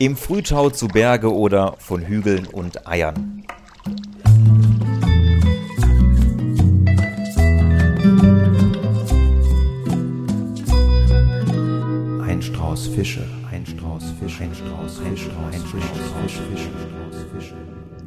Im Frühtau zu Berge oder von Hügeln und Eiern. Ein Strauß Fische, ein Strauß Fische, ein Strauß, ein ein Fische, Fische, Strauß Fische.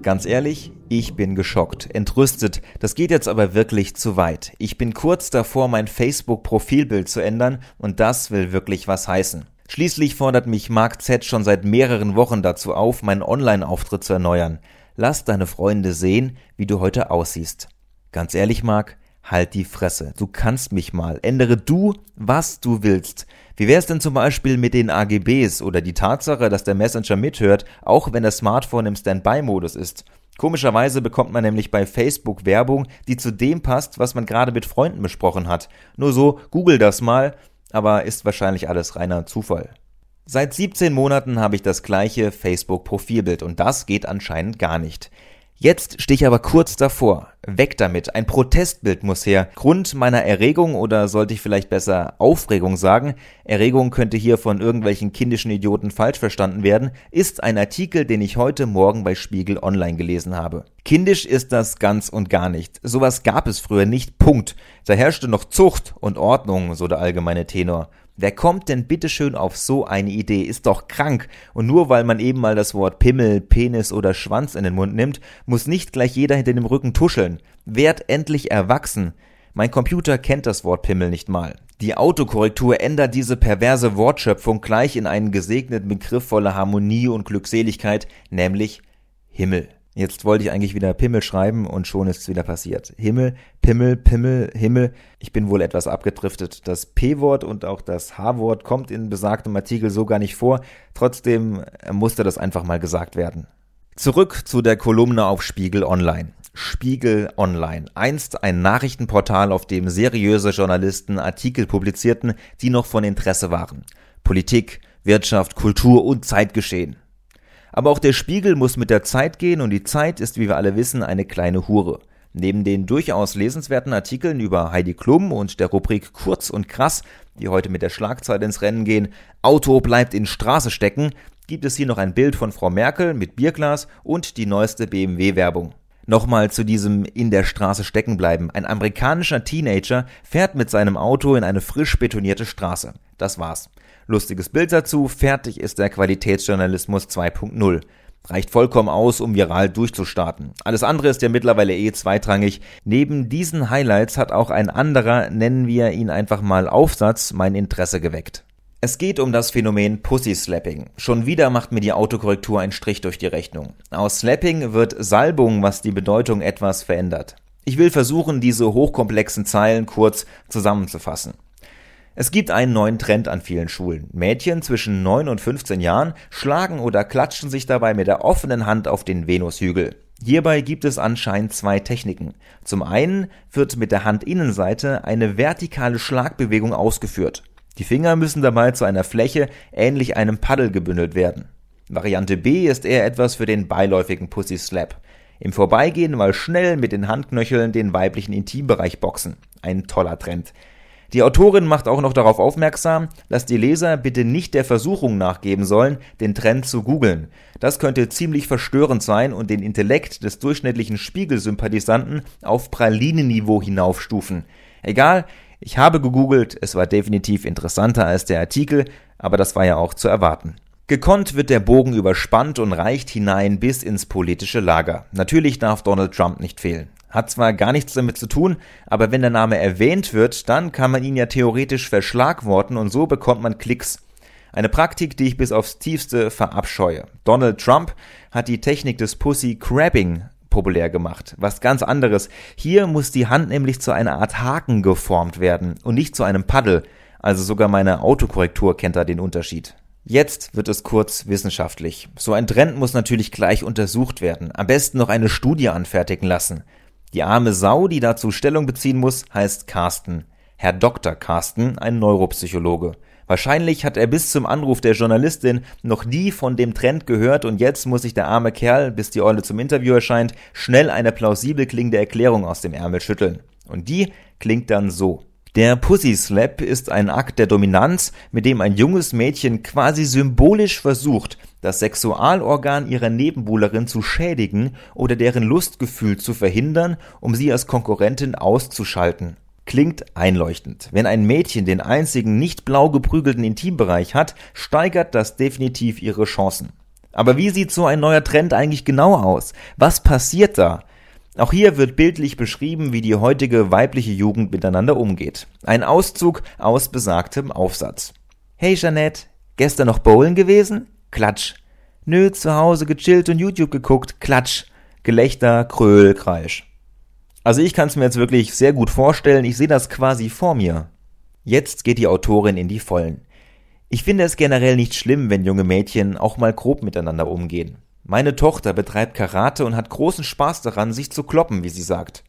Ganz ehrlich, ich bin geschockt, entrüstet. Das geht jetzt aber wirklich zu weit. Ich bin kurz davor, mein Facebook-Profilbild zu ändern und das will wirklich was heißen. Schließlich fordert mich Mark Z schon seit mehreren Wochen dazu auf, meinen Online-Auftritt zu erneuern. Lass deine Freunde sehen, wie du heute aussiehst. Ganz ehrlich, Mark, halt die Fresse. Du kannst mich mal. Ändere du, was du willst. Wie wär's denn zum Beispiel mit den AGBs oder die Tatsache, dass der Messenger mithört, auch wenn das Smartphone im Standby-Modus ist? Komischerweise bekommt man nämlich bei Facebook Werbung, die zu dem passt, was man gerade mit Freunden besprochen hat. Nur so, google das mal, aber ist wahrscheinlich alles reiner Zufall. Seit 17 Monaten habe ich das gleiche Facebook-Profilbild und das geht anscheinend gar nicht. Jetzt stehe ich aber kurz davor. Weg damit. Ein Protestbild muss her. Grund meiner Erregung oder sollte ich vielleicht besser Aufregung sagen, Erregung könnte hier von irgendwelchen kindischen Idioten falsch verstanden werden, ist ein Artikel, den ich heute Morgen bei Spiegel Online gelesen habe. Kindisch ist das ganz und gar nicht. Sowas gab es früher nicht. Punkt. Da herrschte noch Zucht und Ordnung, so der allgemeine Tenor. Wer kommt denn bitteschön auf so eine Idee? Ist doch krank. Und nur weil man eben mal das Wort Pimmel, Penis oder Schwanz in den Mund nimmt, muss nicht gleich jeder hinter dem Rücken tuscheln. Werd endlich erwachsen. Mein Computer kennt das Wort Pimmel nicht mal. Die Autokorrektur ändert diese perverse Wortschöpfung gleich in einen gesegneten Begriff voller Harmonie und Glückseligkeit, nämlich Himmel. Jetzt wollte ich eigentlich wieder Pimmel schreiben und schon ist es wieder passiert. Himmel, Pimmel, Pimmel, Himmel. Ich bin wohl etwas abgedriftet. Das P-Wort und auch das H-Wort kommt in besagtem Artikel so gar nicht vor. Trotzdem musste das einfach mal gesagt werden. Zurück zu der Kolumne auf Spiegel Online. Spiegel Online, einst ein Nachrichtenportal, auf dem seriöse Journalisten Artikel publizierten, die noch von Interesse waren. Politik, Wirtschaft, Kultur und Zeitgeschehen. Aber auch der Spiegel muss mit der Zeit gehen und die Zeit ist, wie wir alle wissen, eine kleine Hure. Neben den durchaus lesenswerten Artikeln über Heidi Klum und der Rubrik Kurz und Krass, die heute mit der Schlagzeile ins Rennen gehen, Auto bleibt in Straße stecken, gibt es hier noch ein Bild von Frau Merkel mit Bierglas und die neueste BMW-Werbung. Nochmal zu diesem in der Straße stecken bleiben. Ein amerikanischer Teenager fährt mit seinem Auto in eine frisch betonierte Straße. Das war's. Lustiges Bild dazu, fertig ist der Qualitätsjournalismus 2.0. Reicht vollkommen aus, um viral durchzustarten. Alles andere ist ja mittlerweile eh zweitrangig. Neben diesen Highlights hat auch ein anderer, nennen wir ihn einfach mal Aufsatz, mein Interesse geweckt. Es geht um das Phänomen Pussy Slapping. Schon wieder macht mir die Autokorrektur einen Strich durch die Rechnung. Aus Slapping wird Salbung, was die Bedeutung etwas verändert. Ich will versuchen, diese hochkomplexen Zeilen kurz zusammenzufassen. Es gibt einen neuen Trend an vielen Schulen. Mädchen zwischen 9 und 15 Jahren schlagen oder klatschen sich dabei mit der offenen Hand auf den Venushügel. Hierbei gibt es anscheinend zwei Techniken. Zum einen wird mit der Handinnenseite eine vertikale Schlagbewegung ausgeführt. Die Finger müssen dabei zu einer Fläche ähnlich einem Paddel gebündelt werden. Variante B ist eher etwas für den beiläufigen Pussy Slap. Im Vorbeigehen mal schnell mit den Handknöcheln den weiblichen Intimbereich boxen. Ein toller Trend. Die Autorin macht auch noch darauf aufmerksam, dass die Leser bitte nicht der Versuchung nachgeben sollen, den Trend zu googeln. Das könnte ziemlich verstörend sein und den Intellekt des durchschnittlichen Spiegelsympathisanten auf Pralinenniveau hinaufstufen. Egal, ich habe gegoogelt, es war definitiv interessanter als der Artikel, aber das war ja auch zu erwarten. Gekonnt wird der Bogen überspannt und reicht hinein bis ins politische Lager. Natürlich darf Donald Trump nicht fehlen. Hat zwar gar nichts damit zu tun, aber wenn der Name erwähnt wird, dann kann man ihn ja theoretisch verschlagworten und so bekommt man Klicks. Eine Praktik, die ich bis aufs tiefste verabscheue. Donald Trump hat die Technik des Pussy Crabbing populär gemacht. Was ganz anderes. Hier muss die Hand nämlich zu einer Art Haken geformt werden und nicht zu einem Paddel. Also sogar meine Autokorrektur kennt da den Unterschied. Jetzt wird es kurz wissenschaftlich. So ein Trend muss natürlich gleich untersucht werden. Am besten noch eine Studie anfertigen lassen. Die arme Sau, die dazu Stellung beziehen muss, heißt Carsten. Herr Dr. Carsten, ein Neuropsychologe. Wahrscheinlich hat er bis zum Anruf der Journalistin noch nie von dem Trend gehört und jetzt muss sich der arme Kerl, bis die Eule zum Interview erscheint, schnell eine plausibel klingende Erklärung aus dem Ärmel schütteln. Und die klingt dann so. Der Pussy Slap ist ein Akt der Dominanz, mit dem ein junges Mädchen quasi symbolisch versucht, das Sexualorgan ihrer Nebenbuhlerin zu schädigen oder deren Lustgefühl zu verhindern, um sie als Konkurrentin auszuschalten. Klingt einleuchtend. Wenn ein Mädchen den einzigen nicht blau geprügelten Intimbereich hat, steigert das definitiv ihre Chancen. Aber wie sieht so ein neuer Trend eigentlich genau aus? Was passiert da? Auch hier wird bildlich beschrieben, wie die heutige weibliche Jugend miteinander umgeht. Ein Auszug aus besagtem Aufsatz. Hey Jeanette, gestern noch bowlen gewesen? Klatsch. Nö, zu Hause gechillt und YouTube geguckt? Klatsch. Gelächter, Kröl, Kreisch. Also ich kann es mir jetzt wirklich sehr gut vorstellen, ich sehe das quasi vor mir. Jetzt geht die Autorin in die Vollen. Ich finde es generell nicht schlimm, wenn junge Mädchen auch mal grob miteinander umgehen. Meine Tochter betreibt Karate und hat großen Spaß daran, sich zu kloppen, wie sie sagt.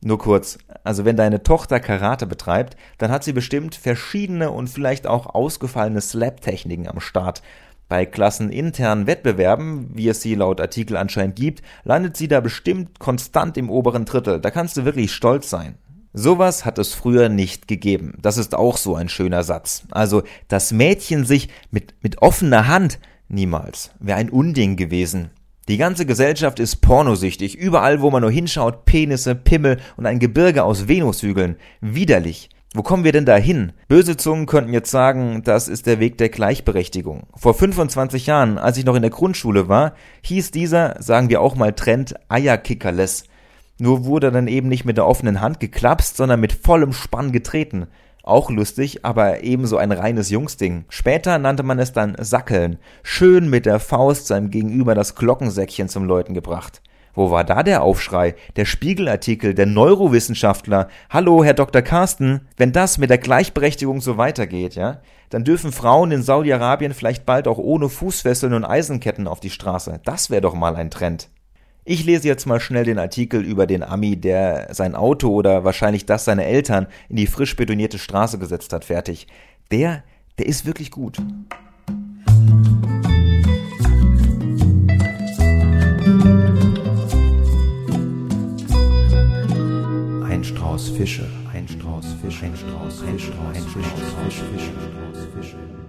Nur kurz, also wenn deine Tochter Karate betreibt, dann hat sie bestimmt verschiedene und vielleicht auch ausgefallene Slap-Techniken am Start. Bei klasseninternen Wettbewerben, wie es sie laut Artikel anscheinend gibt, landet sie da bestimmt konstant im oberen Drittel. Da kannst du wirklich stolz sein. Sowas hat es früher nicht gegeben. Das ist auch so ein schöner Satz. Also, das Mädchen sich mit, mit offener Hand Niemals. Wäre ein Unding gewesen. Die ganze Gesellschaft ist pornosüchtig. Überall, wo man nur hinschaut, Penisse, Pimmel und ein Gebirge aus Venushügeln. Widerlich. Wo kommen wir denn da hin? Böse Zungen könnten jetzt sagen, das ist der Weg der Gleichberechtigung. Vor 25 Jahren, als ich noch in der Grundschule war, hieß dieser, sagen wir auch mal Trend, Eierkickerless. Nur wurde dann eben nicht mit der offenen Hand geklapst, sondern mit vollem Spann getreten. Auch lustig, aber ebenso ein reines Jungsding. Später nannte man es dann Sackeln. Schön mit der Faust seinem Gegenüber das Glockensäckchen zum Läuten gebracht. Wo war da der Aufschrei? Der Spiegelartikel, der Neurowissenschaftler. Hallo, Herr Dr. Carsten. Wenn das mit der Gleichberechtigung so weitergeht, ja, dann dürfen Frauen in Saudi-Arabien vielleicht bald auch ohne Fußfesseln und Eisenketten auf die Straße. Das wäre doch mal ein Trend. Ich lese jetzt mal schnell den Artikel über den Ami, der sein Auto oder wahrscheinlich das seiner Eltern in die frisch betonierte Straße gesetzt hat, fertig. Der, der ist wirklich gut. Fische, ein Strauß Fische, ein Strauß, ein Strauß, ein Strauß Fische, Fische, Fische, Fische.